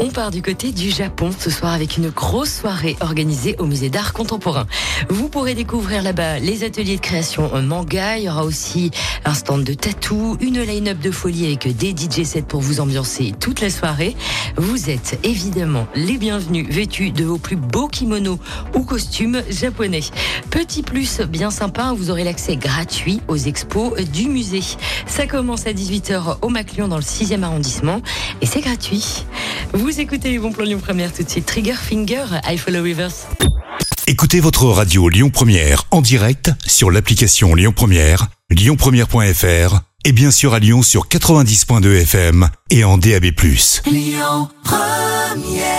On part du côté du Japon ce soir avec une grosse soirée organisée au musée d'art contemporain. Vous pourrez découvrir là-bas les ateliers de création manga. Il y aura aussi un stand de tatou, une line-up de folie avec des DJ sets pour vous ambiancer toute la soirée. Vous êtes évidemment les bienvenus vêtus de vos plus beaux kimonos ou costumes japonais. Petit plus bien sympa, vous aurez l'accès gratuit aux expos du musée. Ça commence à 18h au Maclion dans le 6e arrondissement et c'est gratuit. Vous écoutez les bons plans Lyon Première tout de suite. Trigger Finger, I Follow Rivers. Écoutez votre radio Lyon Première en direct sur l'application Lyon Première, lyonpremière.fr et bien sûr à Lyon sur 90.2 FM et en DAB+. Lyon Première